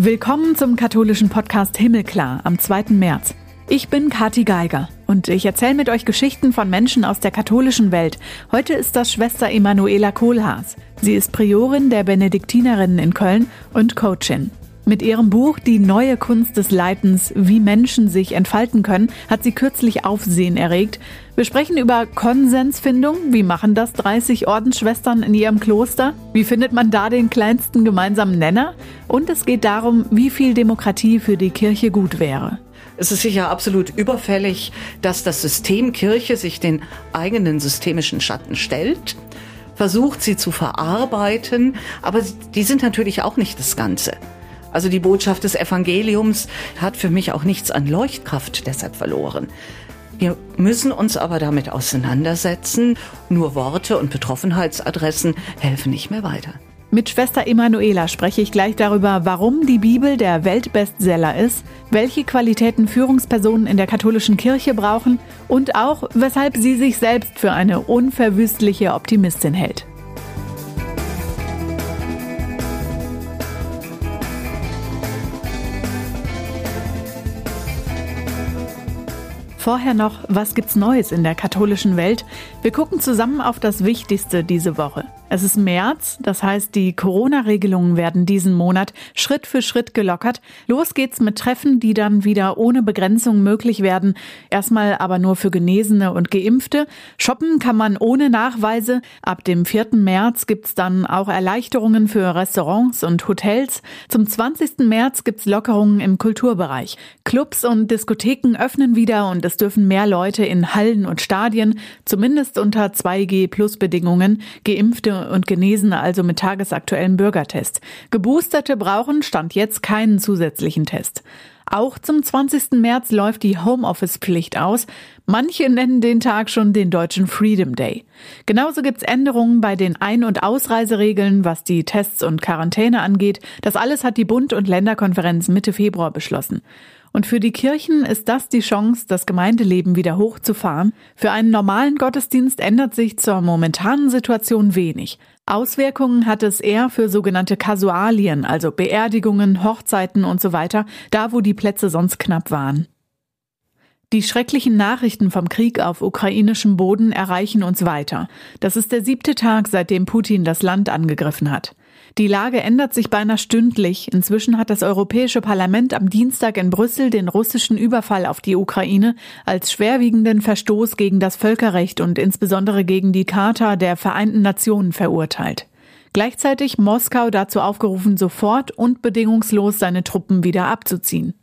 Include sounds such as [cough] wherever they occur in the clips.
Willkommen zum katholischen Podcast Himmelklar am 2. März. Ich bin Kati Geiger und ich erzähle mit euch Geschichten von Menschen aus der katholischen Welt. Heute ist das Schwester Emanuela Kohlhaas. Sie ist Priorin der Benediktinerinnen in Köln und Coachin. Mit ihrem Buch Die neue Kunst des Leitens, wie Menschen sich entfalten können, hat sie kürzlich Aufsehen erregt. Wir sprechen über Konsensfindung. Wie machen das 30 Ordensschwestern in ihrem Kloster? Wie findet man da den kleinsten gemeinsamen Nenner? Und es geht darum, wie viel Demokratie für die Kirche gut wäre. Es ist sicher absolut überfällig, dass das System Kirche sich den eigenen systemischen Schatten stellt, versucht sie zu verarbeiten, aber die sind natürlich auch nicht das Ganze. Also die Botschaft des Evangeliums hat für mich auch nichts an Leuchtkraft deshalb verloren. Wir müssen uns aber damit auseinandersetzen. Nur Worte und Betroffenheitsadressen helfen nicht mehr weiter. Mit Schwester Emanuela spreche ich gleich darüber, warum die Bibel der Weltbestseller ist, welche Qualitäten Führungspersonen in der katholischen Kirche brauchen und auch, weshalb sie sich selbst für eine unverwüstliche Optimistin hält. Vorher noch, was gibt's Neues in der katholischen Welt? Wir gucken zusammen auf das Wichtigste diese Woche. Es ist März, das heißt, die Corona-Regelungen werden diesen Monat Schritt für Schritt gelockert. Los geht's mit Treffen, die dann wieder ohne Begrenzung möglich werden. Erstmal aber nur für Genesene und Geimpfte. Shoppen kann man ohne Nachweise. Ab dem 4. März gibt's dann auch Erleichterungen für Restaurants und Hotels. Zum 20. März gibt's Lockerungen im Kulturbereich. Clubs und Diskotheken öffnen wieder und es dürfen mehr Leute in Hallen und Stadien, zumindest unter 2G-Plus-Bedingungen, Geimpfte und Genesene also mit tagesaktuellem Bürgertest. Geboosterte brauchen Stand jetzt keinen zusätzlichen Test. Auch zum 20. März läuft die Homeoffice-Pflicht aus. Manche nennen den Tag schon den deutschen Freedom Day. Genauso gibt's Änderungen bei den Ein- und Ausreiseregeln, was die Tests und Quarantäne angeht. Das alles hat die Bund- und Länderkonferenz Mitte Februar beschlossen. Und für die Kirchen ist das die Chance, das Gemeindeleben wieder hochzufahren. Für einen normalen Gottesdienst ändert sich zur momentanen Situation wenig. Auswirkungen hat es eher für sogenannte Kasualien, also Beerdigungen, Hochzeiten und so weiter, da wo die Plätze sonst knapp waren. Die schrecklichen Nachrichten vom Krieg auf ukrainischem Boden erreichen uns weiter. Das ist der siebte Tag, seitdem Putin das Land angegriffen hat. Die Lage ändert sich beinahe stündlich. Inzwischen hat das Europäische Parlament am Dienstag in Brüssel den russischen Überfall auf die Ukraine als schwerwiegenden Verstoß gegen das Völkerrecht und insbesondere gegen die Charta der Vereinten Nationen verurteilt. Gleichzeitig Moskau dazu aufgerufen, sofort und bedingungslos seine Truppen wieder abzuziehen.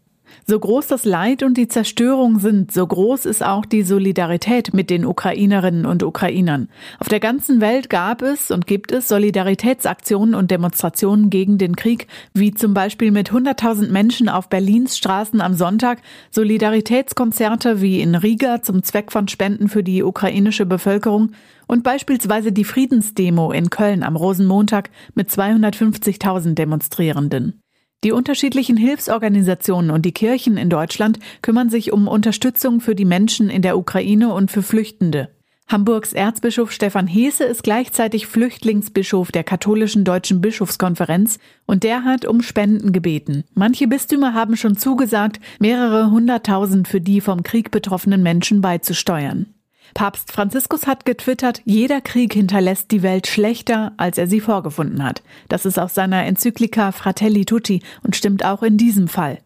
So groß das Leid und die Zerstörung sind, so groß ist auch die Solidarität mit den Ukrainerinnen und Ukrainern. Auf der ganzen Welt gab es und gibt es Solidaritätsaktionen und Demonstrationen gegen den Krieg, wie zum Beispiel mit 100.000 Menschen auf Berlins Straßen am Sonntag, Solidaritätskonzerte wie in Riga zum Zweck von Spenden für die ukrainische Bevölkerung und beispielsweise die Friedensdemo in Köln am Rosenmontag mit 250.000 Demonstrierenden. Die unterschiedlichen Hilfsorganisationen und die Kirchen in Deutschland kümmern sich um Unterstützung für die Menschen in der Ukraine und für Flüchtende. Hamburgs Erzbischof Stefan Heese ist gleichzeitig Flüchtlingsbischof der katholischen deutschen Bischofskonferenz und der hat um Spenden gebeten. Manche Bistümer haben schon zugesagt, mehrere hunderttausend für die vom Krieg betroffenen Menschen beizusteuern. Papst Franziskus hat getwittert, jeder Krieg hinterlässt die Welt schlechter, als er sie vorgefunden hat. Das ist aus seiner Enzyklika Fratelli Tutti und stimmt auch in diesem Fall.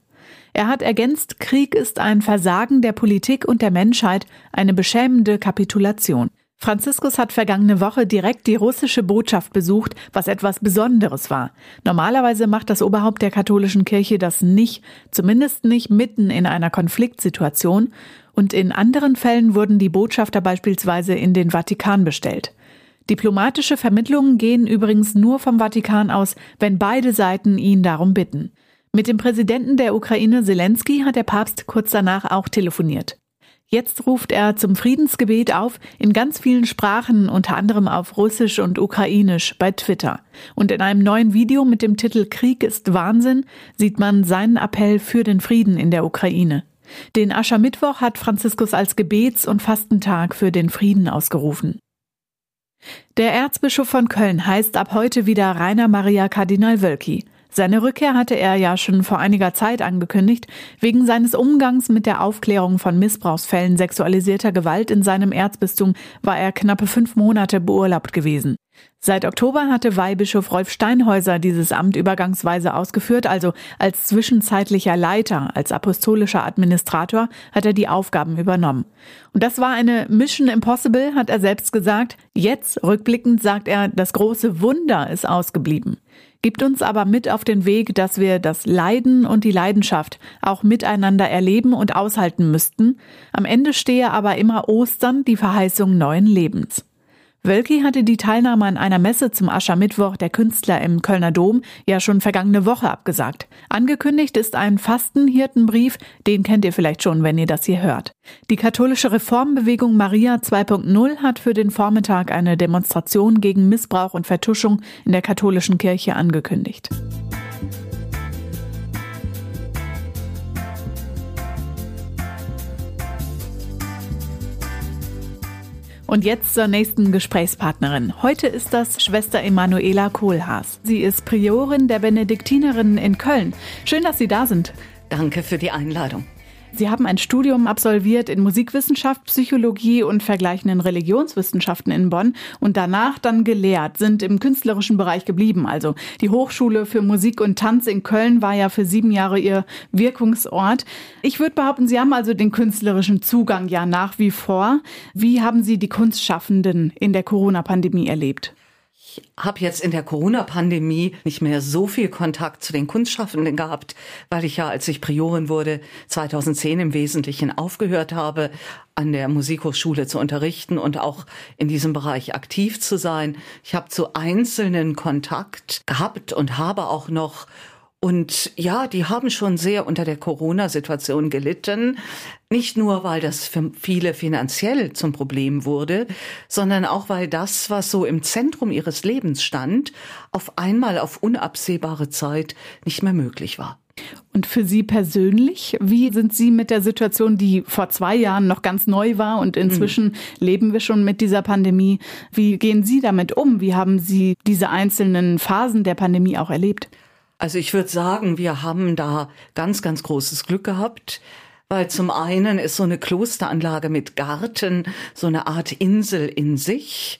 Er hat ergänzt, Krieg ist ein Versagen der Politik und der Menschheit, eine beschämende Kapitulation. Franziskus hat vergangene Woche direkt die russische Botschaft besucht, was etwas Besonderes war. Normalerweise macht das Oberhaupt der katholischen Kirche das nicht, zumindest nicht mitten in einer Konfliktsituation, und in anderen Fällen wurden die Botschafter beispielsweise in den Vatikan bestellt. Diplomatische Vermittlungen gehen übrigens nur vom Vatikan aus, wenn beide Seiten ihn darum bitten. Mit dem Präsidenten der Ukraine Zelensky hat der Papst kurz danach auch telefoniert. Jetzt ruft er zum Friedensgebet auf, in ganz vielen Sprachen, unter anderem auf Russisch und Ukrainisch bei Twitter. Und in einem neuen Video mit dem Titel Krieg ist Wahnsinn sieht man seinen Appell für den Frieden in der Ukraine. Den Aschermittwoch hat Franziskus als Gebets- und Fastentag für den Frieden ausgerufen. Der Erzbischof von Köln heißt ab heute wieder Rainer Maria Kardinal Wölki. Seine Rückkehr hatte er ja schon vor einiger Zeit angekündigt. Wegen seines Umgangs mit der Aufklärung von Missbrauchsfällen sexualisierter Gewalt in seinem Erzbistum war er knappe fünf Monate beurlaubt gewesen. Seit Oktober hatte Weihbischof Rolf Steinhäuser dieses Amt übergangsweise ausgeführt, also als zwischenzeitlicher Leiter, als apostolischer Administrator hat er die Aufgaben übernommen. Und das war eine Mission Impossible, hat er selbst gesagt. Jetzt, rückblickend, sagt er, das große Wunder ist ausgeblieben. Gibt uns aber mit auf den Weg, dass wir das Leiden und die Leidenschaft auch miteinander erleben und aushalten müssten. Am Ende stehe aber immer Ostern, die Verheißung neuen Lebens. Wölki hatte die Teilnahme an einer Messe zum Aschermittwoch der Künstler im Kölner Dom ja schon vergangene Woche abgesagt. Angekündigt ist ein Fastenhirtenbrief, den kennt ihr vielleicht schon, wenn ihr das hier hört. Die katholische Reformbewegung Maria 2.0 hat für den Vormittag eine Demonstration gegen Missbrauch und Vertuschung in der katholischen Kirche angekündigt. Und jetzt zur nächsten Gesprächspartnerin. Heute ist das Schwester Emanuela Kohlhaas. Sie ist Priorin der Benediktinerinnen in Köln. Schön, dass Sie da sind. Danke für die Einladung. Sie haben ein Studium absolviert in Musikwissenschaft, Psychologie und vergleichenden Religionswissenschaften in Bonn und danach dann gelehrt, sind im künstlerischen Bereich geblieben. Also die Hochschule für Musik und Tanz in Köln war ja für sieben Jahre Ihr Wirkungsort. Ich würde behaupten, Sie haben also den künstlerischen Zugang ja nach wie vor. Wie haben Sie die Kunstschaffenden in der Corona-Pandemie erlebt? Ich habe jetzt in der Corona-Pandemie nicht mehr so viel Kontakt zu den Kunstschaffenden gehabt, weil ich ja, als ich Priorin wurde, 2010 im Wesentlichen aufgehört habe, an der Musikhochschule zu unterrichten und auch in diesem Bereich aktiv zu sein. Ich habe zu einzelnen Kontakt gehabt und habe auch noch und ja, die haben schon sehr unter der Corona-Situation gelitten. Nicht nur, weil das für viele finanziell zum Problem wurde, sondern auch, weil das, was so im Zentrum ihres Lebens stand, auf einmal auf unabsehbare Zeit nicht mehr möglich war. Und für Sie persönlich, wie sind Sie mit der Situation, die vor zwei Jahren noch ganz neu war und inzwischen mhm. leben wir schon mit dieser Pandemie? Wie gehen Sie damit um? Wie haben Sie diese einzelnen Phasen der Pandemie auch erlebt? Also ich würde sagen, wir haben da ganz, ganz großes Glück gehabt, weil zum einen ist so eine Klosteranlage mit Garten so eine Art Insel in sich.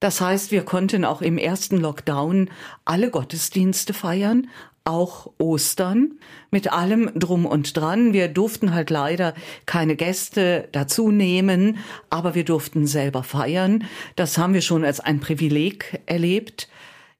Das heißt, wir konnten auch im ersten Lockdown alle Gottesdienste feiern, auch Ostern mit allem drum und dran. Wir durften halt leider keine Gäste dazu nehmen, aber wir durften selber feiern. Das haben wir schon als ein Privileg erlebt.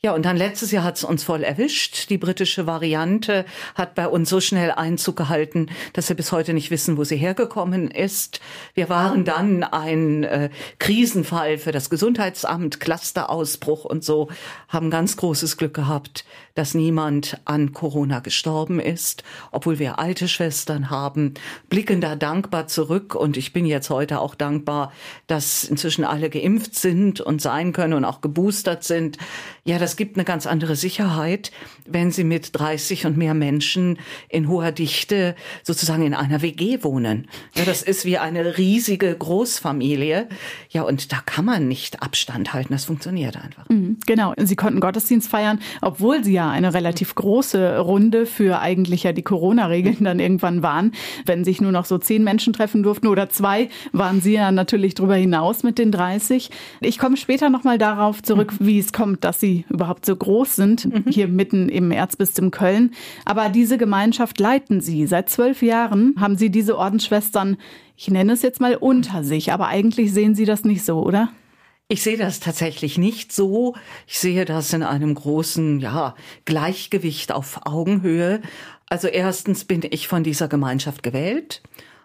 Ja, und dann letztes Jahr hat es uns voll erwischt. Die britische Variante hat bei uns so schnell Einzug gehalten, dass wir bis heute nicht wissen, wo sie hergekommen ist. Wir waren dann ein äh, Krisenfall für das Gesundheitsamt, Clusterausbruch und so, haben ganz großes Glück gehabt, dass niemand an Corona gestorben ist, obwohl wir alte Schwestern haben, blicken da dankbar zurück und ich bin jetzt heute auch dankbar, dass inzwischen alle geimpft sind und sein können und auch geboostert sind. Ja, das gibt eine ganz andere Sicherheit, wenn Sie mit 30 und mehr Menschen in hoher Dichte sozusagen in einer WG wohnen. Ja, das ist wie eine riesige Großfamilie. Ja, und da kann man nicht Abstand halten. Das funktioniert einfach. Mhm, genau. Sie konnten Gottesdienst feiern, obwohl Sie ja eine relativ große Runde für eigentlich ja die Corona-Regeln dann irgendwann waren. Wenn sich nur noch so zehn Menschen treffen durften oder zwei, waren Sie ja natürlich darüber hinaus mit den 30. Ich komme später nochmal darauf zurück, wie es kommt, dass Sie überhaupt so groß sind, mhm. hier mitten im Erzbistum Köln. Aber diese Gemeinschaft leiten Sie. Seit zwölf Jahren haben Sie diese Ordensschwestern, ich nenne es jetzt mal unter sich, aber eigentlich sehen Sie das nicht so, oder? Ich sehe das tatsächlich nicht so. Ich sehe das in einem großen, ja, Gleichgewicht auf Augenhöhe. Also erstens bin ich von dieser Gemeinschaft gewählt.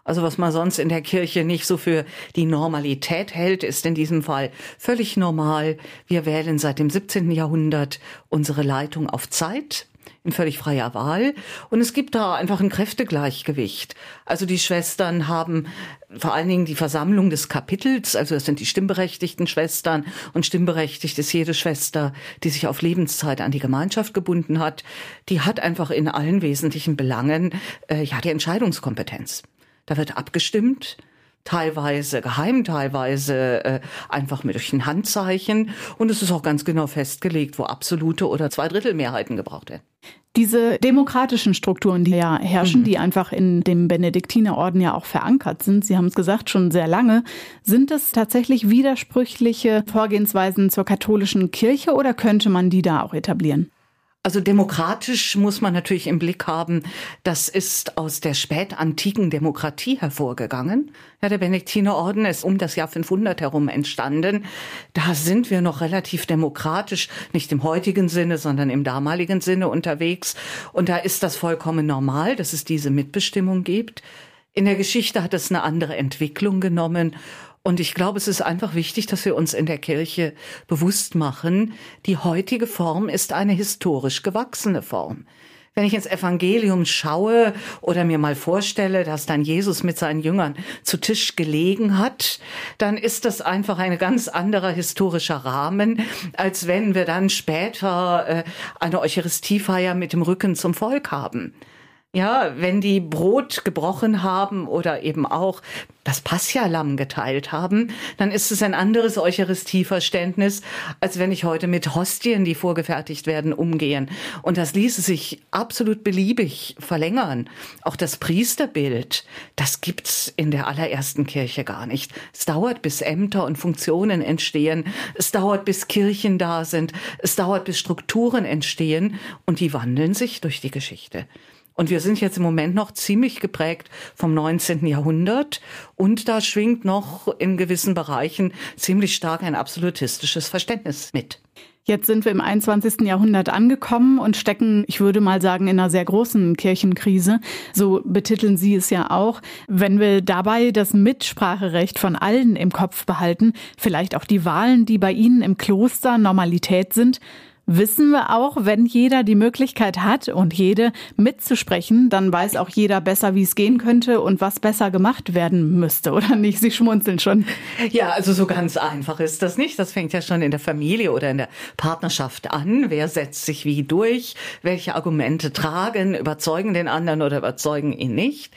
Also was man sonst in der Kirche nicht so für die Normalität hält, ist in diesem Fall völlig normal. Wir wählen seit dem 17. Jahrhundert unsere Leitung auf Zeit in völlig freier Wahl. Und es gibt da einfach ein Kräftegleichgewicht. Also die Schwestern haben vor allen Dingen die Versammlung des Kapitels, also das sind die stimmberechtigten Schwestern und stimmberechtigt ist jede Schwester, die sich auf Lebenszeit an die Gemeinschaft gebunden hat, die hat einfach in allen wesentlichen Belangen äh, ja die Entscheidungskompetenz. Da wird abgestimmt. teilweise geheim, teilweise äh, einfach mit durch ein Handzeichen. Und es ist auch ganz genau festgelegt, wo absolute oder Zweidrittelmehrheiten gebraucht werden. Diese demokratischen Strukturen, die ja herrschen, mhm. die einfach in dem Benediktinerorden ja auch verankert sind, Sie haben es gesagt, schon sehr lange, sind es tatsächlich widersprüchliche Vorgehensweisen zur katholischen Kirche oder könnte man die da auch etablieren? Also demokratisch muss man natürlich im Blick haben, das ist aus der spätantiken Demokratie hervorgegangen. Ja, der Benediktinerorden ist um das Jahr 500 herum entstanden. Da sind wir noch relativ demokratisch, nicht im heutigen Sinne, sondern im damaligen Sinne unterwegs. Und da ist das vollkommen normal, dass es diese Mitbestimmung gibt. In der Geschichte hat es eine andere Entwicklung genommen und ich glaube, es ist einfach wichtig, dass wir uns in der Kirche bewusst machen, die heutige Form ist eine historisch gewachsene Form. Wenn ich ins Evangelium schaue oder mir mal vorstelle, dass dann Jesus mit seinen Jüngern zu Tisch gelegen hat, dann ist das einfach ein ganz anderer historischer Rahmen, als wenn wir dann später äh, eine Eucharistiefeier mit dem Rücken zum Volk haben. Ja, wenn die Brot gebrochen haben oder eben auch das Passia-Lamm geteilt haben, dann ist es ein anderes Eucharistieverständnis, als wenn ich heute mit Hostien, die vorgefertigt werden, umgehen. Und das ließe sich absolut beliebig verlängern. Auch das Priesterbild, das gibt's in der allerersten Kirche gar nicht. Es dauert, bis Ämter und Funktionen entstehen. Es dauert, bis Kirchen da sind. Es dauert, bis Strukturen entstehen. Und die wandeln sich durch die Geschichte. Und wir sind jetzt im Moment noch ziemlich geprägt vom 19. Jahrhundert und da schwingt noch in gewissen Bereichen ziemlich stark ein absolutistisches Verständnis mit. Jetzt sind wir im 21. Jahrhundert angekommen und stecken, ich würde mal sagen, in einer sehr großen Kirchenkrise. So betiteln Sie es ja auch. Wenn wir dabei das Mitspracherecht von allen im Kopf behalten, vielleicht auch die Wahlen, die bei Ihnen im Kloster Normalität sind, wissen wir auch, wenn jeder die Möglichkeit hat und jede mitzusprechen, dann weiß auch jeder besser, wie es gehen könnte und was besser gemacht werden müsste, oder nicht? Sie schmunzeln schon. Ja, also so ganz einfach ist das nicht. Das fängt ja schon in der Familie oder in der Partnerschaft an. Wer setzt sich wie durch? Welche Argumente tragen, überzeugen den anderen oder überzeugen ihn nicht?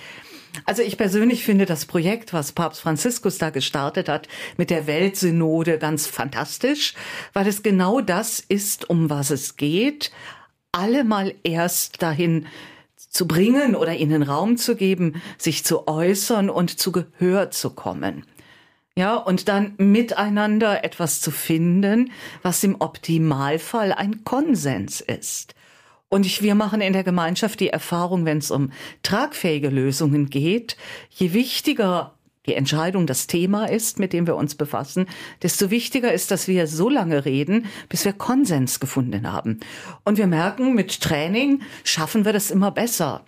Also ich persönlich finde das Projekt, was Papst Franziskus da gestartet hat, mit der Weltsynode ganz fantastisch, weil es genau das ist, um was es geht, alle mal erst dahin zu bringen oder ihnen Raum zu geben, sich zu äußern und zu Gehör zu kommen. Ja, und dann miteinander etwas zu finden, was im Optimalfall ein Konsens ist. Und ich, wir machen in der Gemeinschaft die Erfahrung, wenn es um tragfähige Lösungen geht, je wichtiger die Entscheidung das Thema ist, mit dem wir uns befassen, desto wichtiger ist, dass wir so lange reden, bis wir Konsens gefunden haben. Und wir merken, mit Training schaffen wir das immer besser.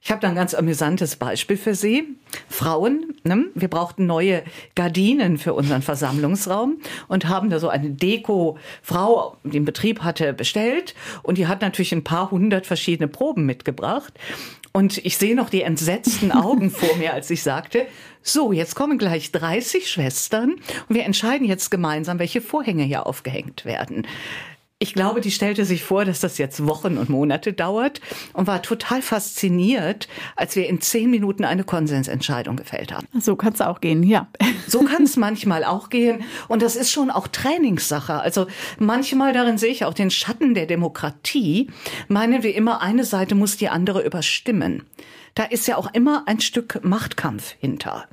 Ich habe da ein ganz amüsantes Beispiel für Sie. Frauen, ne? wir brauchten neue Gardinen für unseren Versammlungsraum und haben da so eine Deko-Frau, die im Betrieb hatte, bestellt. Und die hat natürlich ein paar hundert verschiedene Proben mitgebracht. Und ich sehe noch die entsetzten Augen vor mir, als ich sagte, so, jetzt kommen gleich 30 Schwestern und wir entscheiden jetzt gemeinsam, welche Vorhänge hier aufgehängt werden. Ich glaube, die stellte sich vor, dass das jetzt Wochen und Monate dauert und war total fasziniert, als wir in zehn Minuten eine Konsensentscheidung gefällt haben. So kann es auch gehen, ja. [laughs] So kann es manchmal auch gehen. Und das ist schon auch Trainingssache. Also manchmal darin sehe ich auch den Schatten der Demokratie. Meinen wir immer, eine Seite muss die andere überstimmen. Da ist ja auch immer ein Stück Machtkampf hinter.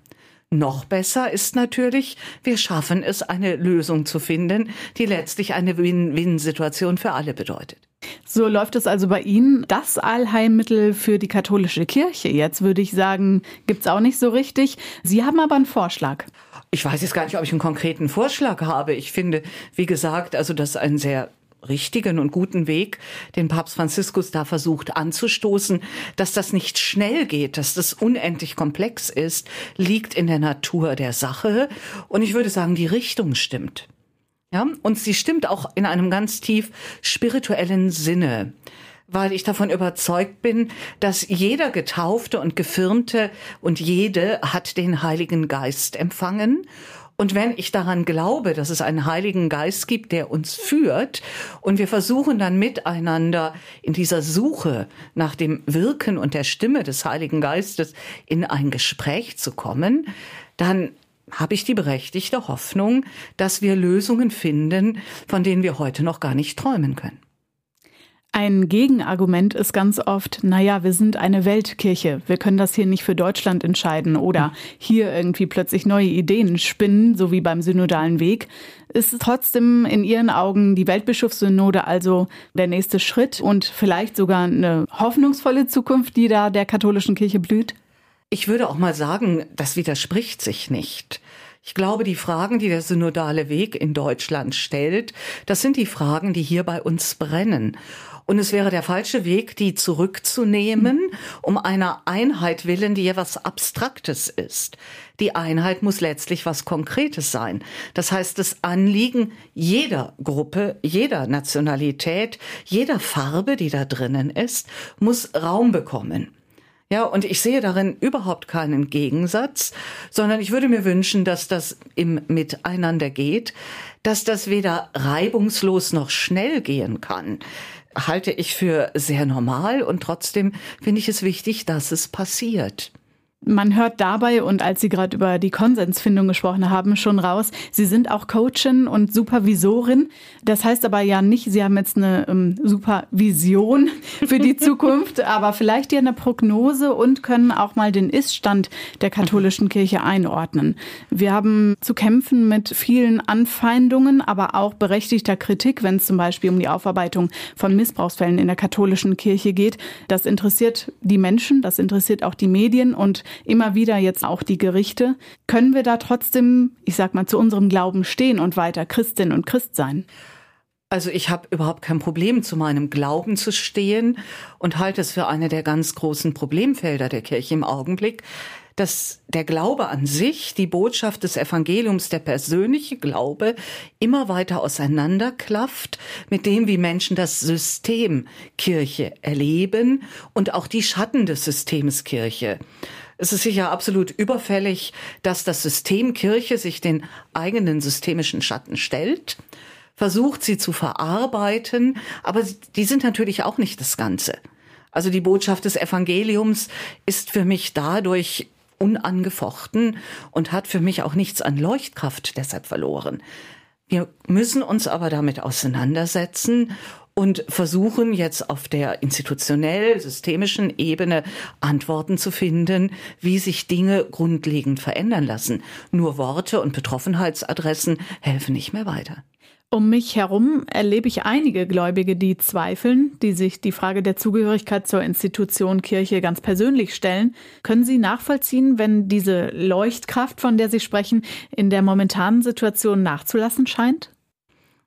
Noch besser ist natürlich, wir schaffen es, eine Lösung zu finden, die letztlich eine Win-Win-Situation für alle bedeutet. So läuft es also bei Ihnen. Das Allheilmittel für die katholische Kirche. Jetzt würde ich sagen, gibt's auch nicht so richtig. Sie haben aber einen Vorschlag. Ich weiß jetzt gar nicht, ob ich einen konkreten Vorschlag habe. Ich finde, wie gesagt, also das ist ein sehr richtigen und guten Weg, den Papst Franziskus da versucht anzustoßen. Dass das nicht schnell geht, dass das unendlich komplex ist, liegt in der Natur der Sache. Und ich würde sagen, die Richtung stimmt. Ja, und sie stimmt auch in einem ganz tief spirituellen Sinne weil ich davon überzeugt bin, dass jeder Getaufte und Gefirmte und jede hat den Heiligen Geist empfangen Und wenn ich daran glaube, dass es einen Heiligen Geist gibt, der uns führt, und wir versuchen dann miteinander in dieser Suche nach dem Wirken und der Stimme des Heiligen Geistes in ein Gespräch zu kommen, dann habe ich die berechtigte Hoffnung, dass wir Lösungen finden, von denen wir heute noch gar nicht träumen können. Ein Gegenargument ist ganz oft, naja, wir sind eine Weltkirche. Wir können das hier nicht für Deutschland entscheiden oder hier irgendwie plötzlich neue Ideen spinnen, so wie beim synodalen Weg. Ist trotzdem in Ihren Augen die Weltbischofssynode also der nächste Schritt und vielleicht sogar eine hoffnungsvolle Zukunft, die da der katholischen Kirche blüht? Ich würde auch mal sagen, das widerspricht sich nicht. Ich glaube, die Fragen, die der synodale Weg in Deutschland stellt, das sind die Fragen, die hier bei uns brennen. Und es wäre der falsche Weg, die zurückzunehmen, um einer Einheit willen, die ja was Abstraktes ist. Die Einheit muss letztlich was Konkretes sein. Das heißt, das Anliegen jeder Gruppe, jeder Nationalität, jeder Farbe, die da drinnen ist, muss Raum bekommen. Ja, und ich sehe darin überhaupt keinen Gegensatz, sondern ich würde mir wünschen, dass das im Miteinander geht, dass das weder reibungslos noch schnell gehen kann halte ich für sehr normal und trotzdem finde ich es wichtig, dass es passiert. Man hört dabei und als Sie gerade über die Konsensfindung gesprochen haben, schon raus, Sie sind auch Coachin und Supervisorin. Das heißt aber ja nicht, Sie haben jetzt eine ähm, Supervision [laughs] für die [laughs] Zukunft, aber vielleicht ja eine Prognose und können auch mal den Iststand der katholischen Kirche einordnen. Wir haben zu kämpfen mit vielen Anfeindungen, aber auch berechtigter Kritik, wenn es zum Beispiel um die Aufarbeitung von Missbrauchsfällen in der katholischen Kirche geht. Das interessiert die Menschen, das interessiert auch die Medien und immer wieder jetzt auch die Gerichte. Können wir da trotzdem, ich sag mal, zu unserem Glauben stehen und weiter Christin und Christ sein? Also ich habe überhaupt kein Problem, zu meinem Glauben zu stehen und halte es für eine der ganz großen Problemfelder der Kirche im Augenblick, dass der Glaube an sich, die Botschaft des Evangeliums, der persönliche Glaube immer weiter auseinanderklafft mit dem, wie Menschen das System Kirche erleben und auch die Schatten des Systems Kirche. Es ist sicher absolut überfällig, dass das System Kirche sich den eigenen systemischen Schatten stellt, versucht sie zu verarbeiten, aber die sind natürlich auch nicht das Ganze. Also die Botschaft des Evangeliums ist für mich dadurch unangefochten und hat für mich auch nichts an Leuchtkraft deshalb verloren. Wir müssen uns aber damit auseinandersetzen und versuchen jetzt auf der institutionell systemischen Ebene Antworten zu finden, wie sich Dinge grundlegend verändern lassen. Nur Worte und Betroffenheitsadressen helfen nicht mehr weiter. Um mich herum erlebe ich einige Gläubige, die zweifeln, die sich die Frage der Zugehörigkeit zur Institution Kirche ganz persönlich stellen. Können Sie nachvollziehen, wenn diese Leuchtkraft, von der Sie sprechen, in der momentanen Situation nachzulassen scheint?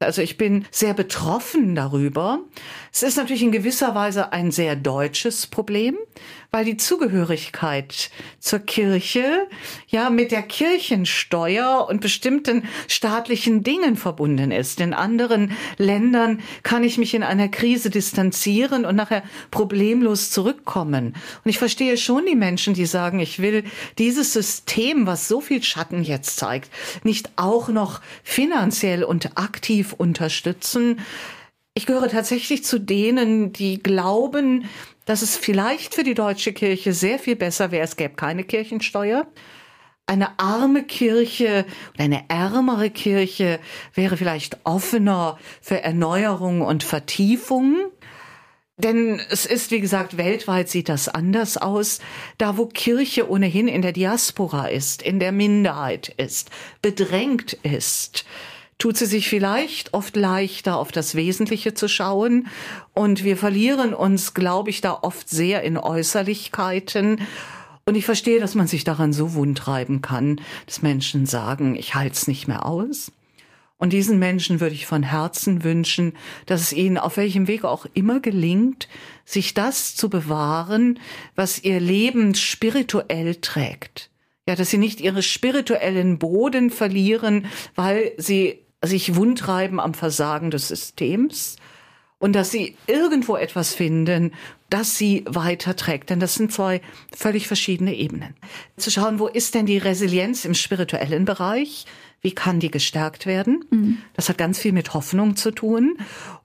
Also ich bin sehr betroffen darüber. Es ist natürlich in gewisser Weise ein sehr deutsches Problem, weil die Zugehörigkeit zur Kirche ja mit der Kirchensteuer und bestimmten staatlichen Dingen verbunden ist. In anderen Ländern kann ich mich in einer Krise distanzieren und nachher problemlos zurückkommen. Und ich verstehe schon die Menschen, die sagen, ich will dieses System, was so viel Schatten jetzt zeigt, nicht auch noch finanziell und aktiv unterstützen. Ich gehöre tatsächlich zu denen, die glauben, dass es vielleicht für die deutsche Kirche sehr viel besser wäre, es gäbe keine Kirchensteuer. Eine arme Kirche oder eine ärmere Kirche wäre vielleicht offener für Erneuerung und Vertiefung. Denn es ist, wie gesagt, weltweit sieht das anders aus. Da, wo Kirche ohnehin in der Diaspora ist, in der Minderheit ist, bedrängt ist, tut sie sich vielleicht oft leichter, auf das Wesentliche zu schauen. Und wir verlieren uns, glaube ich, da oft sehr in Äußerlichkeiten. Und ich verstehe, dass man sich daran so wundreiben kann, dass Menschen sagen, ich halte es nicht mehr aus. Und diesen Menschen würde ich von Herzen wünschen, dass es ihnen auf welchem Weg auch immer gelingt, sich das zu bewahren, was ihr Leben spirituell trägt. Ja, dass sie nicht ihre spirituellen Boden verlieren, weil sie sich wundreiben am Versagen des Systems und dass sie irgendwo etwas finden, das sie weiterträgt. Denn das sind zwei völlig verschiedene Ebenen. Zu schauen, wo ist denn die Resilienz im spirituellen Bereich? Wie kann die gestärkt werden? Mhm. Das hat ganz viel mit Hoffnung zu tun.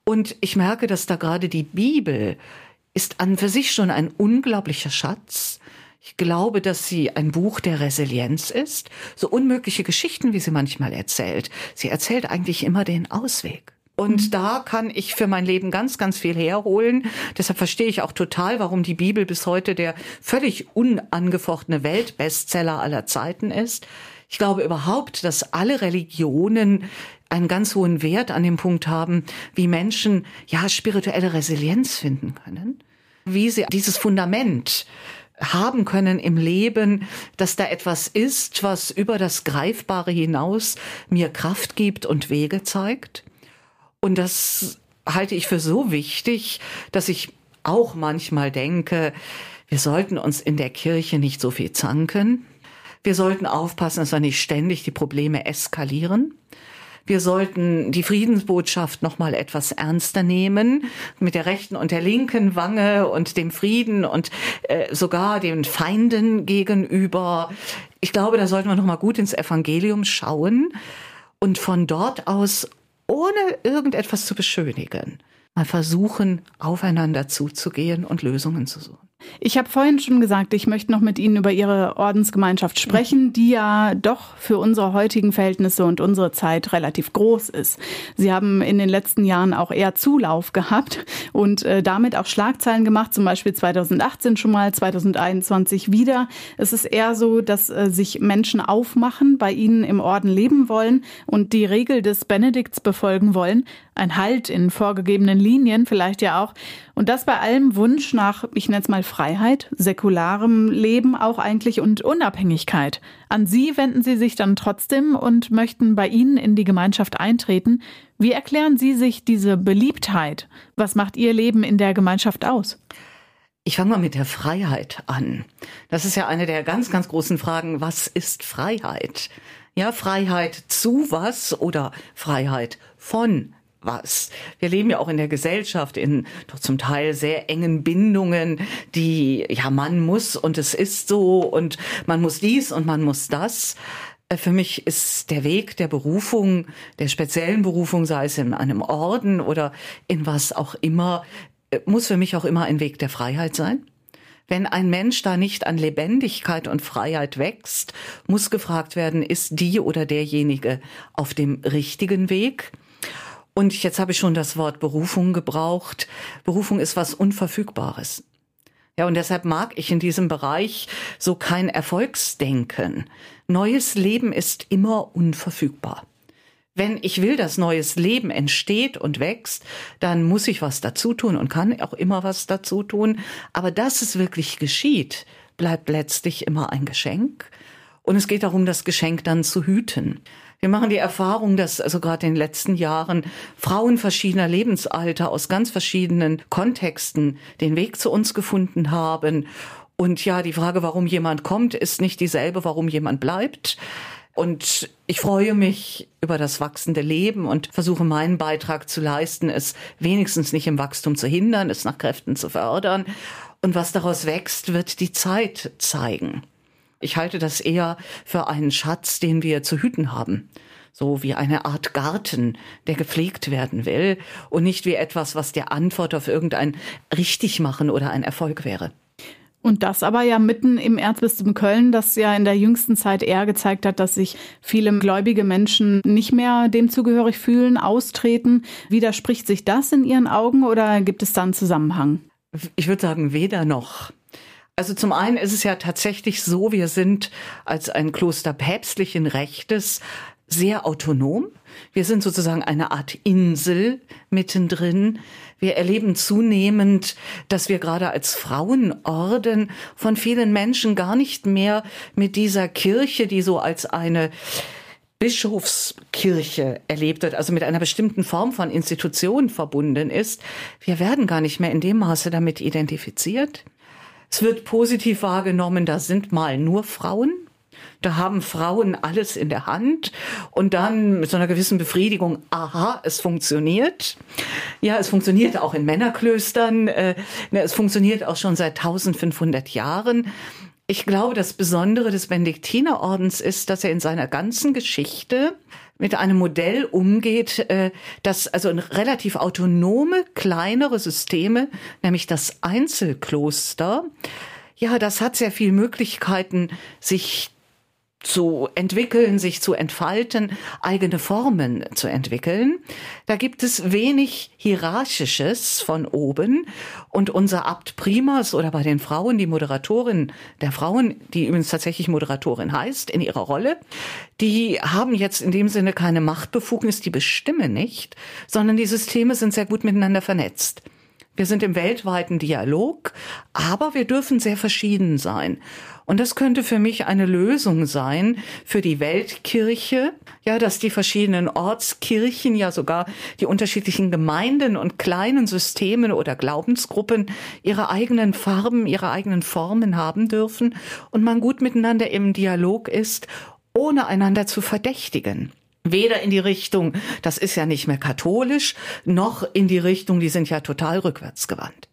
Und ich merke, dass da gerade die Bibel ist an für sich schon ein unglaublicher Schatz. Ich glaube, dass sie ein Buch der Resilienz ist. So unmögliche Geschichten, wie sie manchmal erzählt. Sie erzählt eigentlich immer den Ausweg. Und mhm. da kann ich für mein Leben ganz, ganz viel herholen. Deshalb verstehe ich auch total, warum die Bibel bis heute der völlig unangefochtene Weltbestseller aller Zeiten ist. Ich glaube überhaupt, dass alle Religionen einen ganz hohen Wert an dem Punkt haben, wie Menschen ja spirituelle Resilienz finden können, wie sie dieses Fundament haben können im Leben, dass da etwas ist, was über das Greifbare hinaus mir Kraft gibt und Wege zeigt. Und das halte ich für so wichtig, dass ich auch manchmal denke, wir sollten uns in der Kirche nicht so viel zanken. Wir sollten aufpassen, dass wir nicht ständig die Probleme eskalieren. Wir sollten die Friedensbotschaft noch mal etwas ernster nehmen mit der rechten und der linken Wange und dem Frieden und äh, sogar den Feinden gegenüber. Ich glaube, da sollten wir noch mal gut ins Evangelium schauen und von dort aus ohne irgendetwas zu beschönigen, mal versuchen, aufeinander zuzugehen und Lösungen zu suchen. Ich habe vorhin schon gesagt, ich möchte noch mit Ihnen über Ihre Ordensgemeinschaft sprechen, die ja doch für unsere heutigen Verhältnisse und unsere Zeit relativ groß ist. Sie haben in den letzten Jahren auch eher Zulauf gehabt und äh, damit auch Schlagzeilen gemacht, zum Beispiel 2018 schon mal, 2021 wieder. Es ist eher so, dass äh, sich Menschen aufmachen, bei Ihnen im Orden leben wollen und die Regel des Benedikts befolgen wollen. Ein Halt in vorgegebenen Linien vielleicht ja auch. Und das bei allem Wunsch nach, ich nenne es mal Freiheit, säkularem Leben auch eigentlich und Unabhängigkeit. An Sie wenden Sie sich dann trotzdem und möchten bei Ihnen in die Gemeinschaft eintreten. Wie erklären Sie sich diese Beliebtheit? Was macht Ihr Leben in der Gemeinschaft aus? Ich fange mal mit der Freiheit an. Das ist ja eine der ganz, ganz großen Fragen. Was ist Freiheit? Ja, Freiheit zu was oder Freiheit von was. Wir leben ja auch in der Gesellschaft in doch zum Teil sehr engen Bindungen, die, ja, man muss und es ist so und man muss dies und man muss das. Äh, für mich ist der Weg der Berufung, der speziellen Berufung, sei es in einem Orden oder in was auch immer, äh, muss für mich auch immer ein Weg der Freiheit sein. Wenn ein Mensch da nicht an Lebendigkeit und Freiheit wächst, muss gefragt werden, ist die oder derjenige auf dem richtigen Weg? Und jetzt habe ich schon das Wort Berufung gebraucht. Berufung ist was Unverfügbares. Ja, und deshalb mag ich in diesem Bereich so kein Erfolgsdenken. Neues Leben ist immer unverfügbar. Wenn ich will, dass neues Leben entsteht und wächst, dann muss ich was dazu tun und kann auch immer was dazu tun. Aber dass es wirklich geschieht, bleibt letztlich immer ein Geschenk. Und es geht darum, das Geschenk dann zu hüten. Wir machen die Erfahrung, dass also gerade in den letzten Jahren Frauen verschiedener Lebensalter aus ganz verschiedenen Kontexten den Weg zu uns gefunden haben. Und ja, die Frage, warum jemand kommt, ist nicht dieselbe, warum jemand bleibt. Und ich freue mich über das wachsende Leben und versuche meinen Beitrag zu leisten, es wenigstens nicht im Wachstum zu hindern, es nach Kräften zu fördern. Und was daraus wächst, wird die Zeit zeigen. Ich halte das eher für einen Schatz, den wir zu hüten haben. So wie eine Art Garten, der gepflegt werden will und nicht wie etwas, was der Antwort auf irgendein Richtigmachen oder ein Erfolg wäre. Und das aber ja mitten im Erzbistum Köln, das ja in der jüngsten Zeit eher gezeigt hat, dass sich viele gläubige Menschen nicht mehr dem zugehörig fühlen, austreten. Widerspricht sich das in Ihren Augen oder gibt es da einen Zusammenhang? Ich würde sagen, weder noch. Also zum einen ist es ja tatsächlich so, wir sind als ein Kloster päpstlichen Rechtes sehr autonom. Wir sind sozusagen eine Art Insel mittendrin. Wir erleben zunehmend, dass wir gerade als Frauenorden von vielen Menschen gar nicht mehr mit dieser Kirche, die so als eine Bischofskirche erlebt wird, also mit einer bestimmten Form von Institution verbunden ist. Wir werden gar nicht mehr in dem Maße damit identifiziert. Es wird positiv wahrgenommen, da sind mal nur Frauen. Da haben Frauen alles in der Hand und dann mit so einer gewissen Befriedigung, aha, es funktioniert. Ja, es funktioniert auch in Männerklöstern. Äh, ne, es funktioniert auch schon seit 1500 Jahren. Ich glaube, das Besondere des Benediktinerordens ist, dass er in seiner ganzen Geschichte mit einem Modell umgeht, äh, das also relativ autonome, kleinere Systeme, nämlich das Einzelkloster, ja, das hat sehr viele Möglichkeiten, sich zu entwickeln, sich zu entfalten, eigene Formen zu entwickeln. Da gibt es wenig Hierarchisches von oben. Und unser Abt Primas oder bei den Frauen, die Moderatorin der Frauen, die übrigens tatsächlich Moderatorin heißt, in ihrer Rolle, die haben jetzt in dem Sinne keine Machtbefugnis, die bestimmen nicht, sondern die Systeme sind sehr gut miteinander vernetzt. Wir sind im weltweiten Dialog, aber wir dürfen sehr verschieden sein. Und das könnte für mich eine Lösung sein für die Weltkirche, ja, dass die verschiedenen Ortskirchen, ja sogar die unterschiedlichen Gemeinden und kleinen Systemen oder Glaubensgruppen ihre eigenen Farben, ihre eigenen Formen haben dürfen und man gut miteinander im Dialog ist, ohne einander zu verdächtigen weder in die Richtung, das ist ja nicht mehr katholisch, noch in die Richtung, die sind ja total rückwärtsgewandt.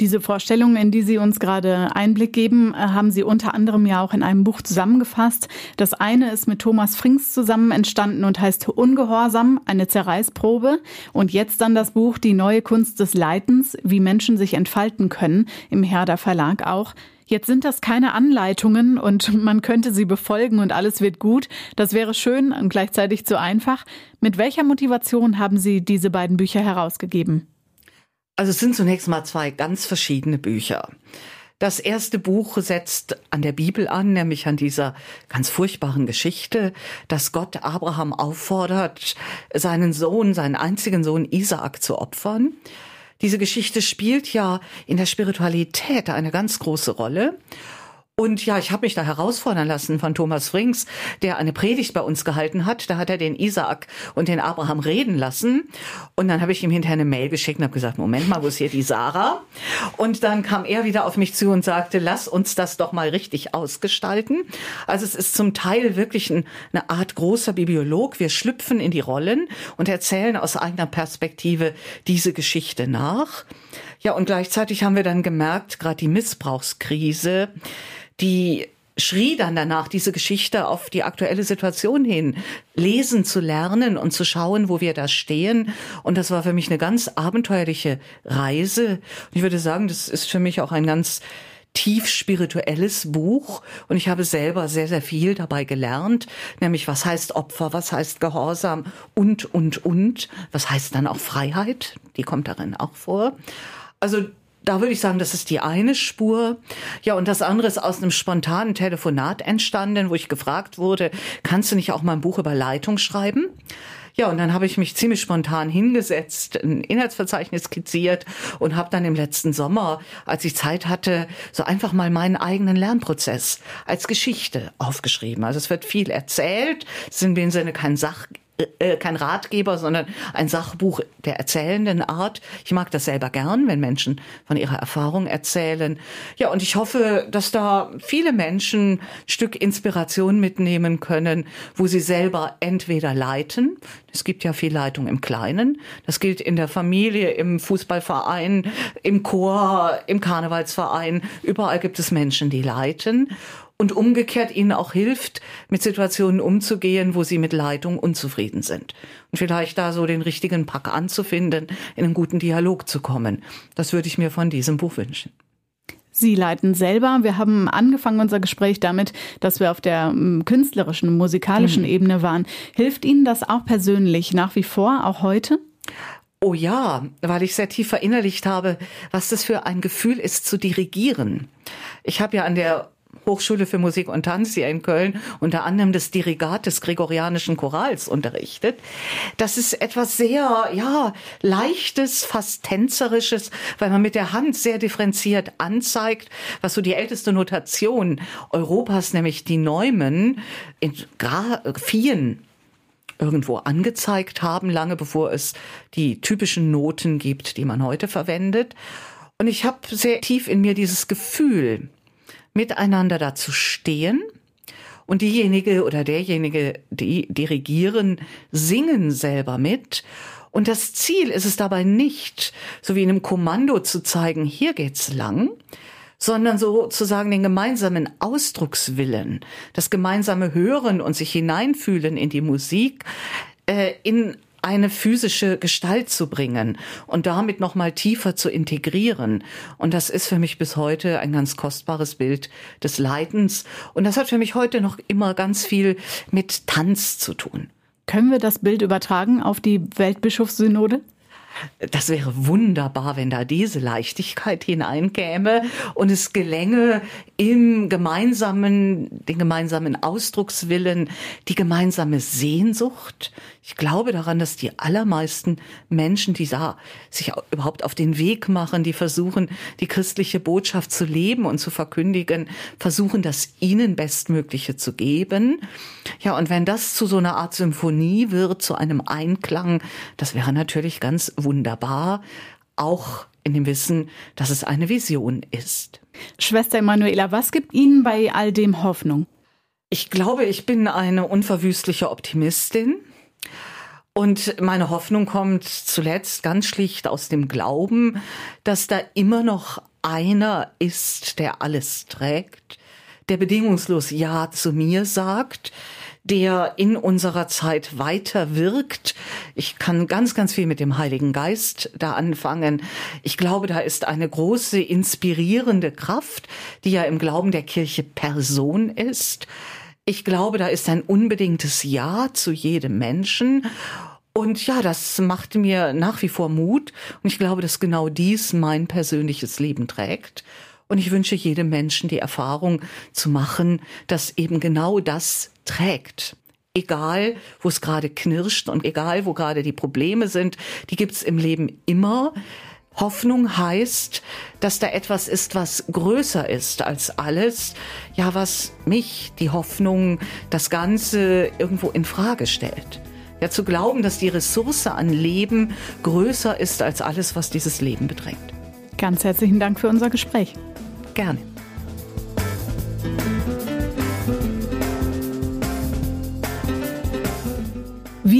Diese Vorstellungen, in die Sie uns gerade Einblick geben, äh, haben Sie unter anderem ja auch in einem Buch zusammengefasst. Das eine ist mit Thomas Frings zusammen entstanden und heißt Ungehorsam, eine Zerreißprobe. Und jetzt dann das Buch Die neue Kunst des Leitens, wie Menschen sich entfalten können, im Herder Verlag auch. Jetzt sind das keine Anleitungen und man könnte sie befolgen und alles wird gut. Das wäre schön und gleichzeitig zu einfach. Mit welcher Motivation haben Sie diese beiden Bücher herausgegeben? Also es sind zunächst mal zwei ganz verschiedene Bücher. Das erste Buch setzt an der Bibel an, nämlich an dieser ganz furchtbaren Geschichte, dass Gott Abraham auffordert, seinen Sohn, seinen einzigen Sohn Isaak zu opfern. Diese Geschichte spielt ja in der Spiritualität eine ganz große Rolle. Und ja, ich habe mich da herausfordern lassen von Thomas Frings, der eine Predigt bei uns gehalten hat. Da hat er den Isaak und den Abraham reden lassen. Und dann habe ich ihm hinterher eine Mail geschickt und habe gesagt, Moment mal, wo ist hier die Sarah? Und dann kam er wieder auf mich zu und sagte, lass uns das doch mal richtig ausgestalten. Also es ist zum Teil wirklich ein, eine Art großer Bibliolog. Wir schlüpfen in die Rollen und erzählen aus eigener Perspektive diese Geschichte nach. Ja, und gleichzeitig haben wir dann gemerkt, gerade die Missbrauchskrise, die schrie dann danach, diese Geschichte auf die aktuelle Situation hin lesen zu lernen und zu schauen, wo wir da stehen. Und das war für mich eine ganz abenteuerliche Reise. Und ich würde sagen, das ist für mich auch ein ganz tief spirituelles Buch und ich habe selber sehr, sehr viel dabei gelernt, nämlich was heißt Opfer, was heißt Gehorsam und, und, und, was heißt dann auch Freiheit, die kommt darin auch vor. Also da würde ich sagen, das ist die eine Spur. Ja, und das andere ist aus einem spontanen Telefonat entstanden, wo ich gefragt wurde, kannst du nicht auch mal ein Buch über Leitung schreiben? Ja, und dann habe ich mich ziemlich spontan hingesetzt, ein Inhaltsverzeichnis skizziert und habe dann im letzten Sommer, als ich Zeit hatte, so einfach mal meinen eigenen Lernprozess als Geschichte aufgeschrieben. Also es wird viel erzählt, es ist in dem Sinne kein Sach äh, kein Ratgeber, sondern ein Sachbuch der erzählenden Art. Ich mag das selber gern, wenn Menschen von ihrer Erfahrung erzählen. Ja, und ich hoffe, dass da viele Menschen ein Stück Inspiration mitnehmen können, wo sie selber entweder leiten. Es gibt ja viel Leitung im Kleinen. Das gilt in der Familie, im Fußballverein, im Chor, im Karnevalsverein. Überall gibt es Menschen, die leiten und umgekehrt ihnen auch hilft, mit Situationen umzugehen, wo sie mit Leitung unzufrieden sind. Und vielleicht da so den richtigen Pack anzufinden, in einen guten Dialog zu kommen. Das würde ich mir von diesem Buch wünschen. Sie leiten selber. Wir haben angefangen unser Gespräch damit, dass wir auf der mm, künstlerischen, musikalischen mhm. Ebene waren. Hilft Ihnen das auch persönlich nach wie vor, auch heute? Oh ja, weil ich sehr tief verinnerlicht habe, was das für ein Gefühl ist, zu dirigieren. Ich habe ja an der Hochschule für Musik und Tanz hier in Köln unter anderem das Dirigat des Gregorianischen Chorals unterrichtet. Das ist etwas sehr, ja, leichtes, fast tänzerisches, weil man mit der Hand sehr differenziert anzeigt, was so die älteste Notation Europas, nämlich die Neumen, in Graphien irgendwo angezeigt haben, lange bevor es die typischen Noten gibt, die man heute verwendet. Und ich habe sehr tief in mir dieses Gefühl, miteinander dazu stehen und diejenige oder derjenige, die dirigieren, singen selber mit. Und das Ziel ist es dabei nicht, so wie in einem Kommando zu zeigen, hier geht's lang, sondern sozusagen den gemeinsamen Ausdruckswillen, das gemeinsame Hören und sich hineinfühlen in die Musik, äh, in eine physische Gestalt zu bringen und damit noch mal tiefer zu integrieren. Und das ist für mich bis heute ein ganz kostbares Bild des Leidens. Und das hat für mich heute noch immer ganz viel mit Tanz zu tun. Können wir das Bild übertragen auf die Weltbischofssynode? Das wäre wunderbar, wenn da diese Leichtigkeit hineinkäme und es gelänge, im gemeinsamen, den gemeinsamen Ausdruckswillen, die gemeinsame Sehnsucht. Ich glaube daran, dass die allermeisten Menschen, die da sich überhaupt auf den Weg machen, die versuchen, die christliche Botschaft zu leben und zu verkündigen, versuchen, das ihnen Bestmögliche zu geben. Ja, und wenn das zu so einer Art Symphonie wird, zu einem Einklang, das wäre natürlich ganz wunderbar, auch in dem Wissen, dass es eine Vision ist. Schwester Emanuela, was gibt Ihnen bei all dem Hoffnung? Ich glaube, ich bin eine unverwüstliche Optimistin. Und meine Hoffnung kommt zuletzt ganz schlicht aus dem Glauben, dass da immer noch einer ist, der alles trägt, der bedingungslos Ja zu mir sagt, der in unserer Zeit weiter wirkt. Ich kann ganz, ganz viel mit dem Heiligen Geist da anfangen. Ich glaube, da ist eine große inspirierende Kraft, die ja im Glauben der Kirche Person ist. Ich glaube, da ist ein unbedingtes Ja zu jedem Menschen. Und ja, das macht mir nach wie vor Mut. Und ich glaube, dass genau dies mein persönliches Leben trägt. Und ich wünsche jedem Menschen die Erfahrung zu machen, dass eben genau das trägt. Egal, wo es gerade knirscht und egal, wo gerade die Probleme sind, die gibt's im Leben immer. Hoffnung heißt, dass da etwas ist, was größer ist als alles, ja, was mich, die Hoffnung, das Ganze irgendwo in Frage stellt. Ja, zu glauben, dass die Ressource an Leben größer ist als alles, was dieses Leben bedrängt. Ganz herzlichen Dank für unser Gespräch. Gerne.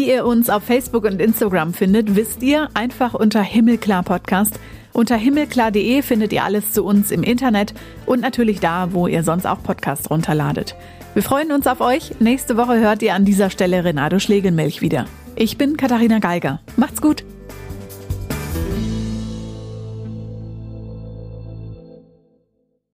Wie ihr uns auf Facebook und Instagram findet, wisst ihr einfach unter Himmelklar Podcast. Unter himmelklar.de findet ihr alles zu uns im Internet und natürlich da, wo ihr sonst auch Podcasts runterladet. Wir freuen uns auf euch. Nächste Woche hört ihr an dieser Stelle Renato Schlegelmilch wieder. Ich bin Katharina Geiger. Macht's gut.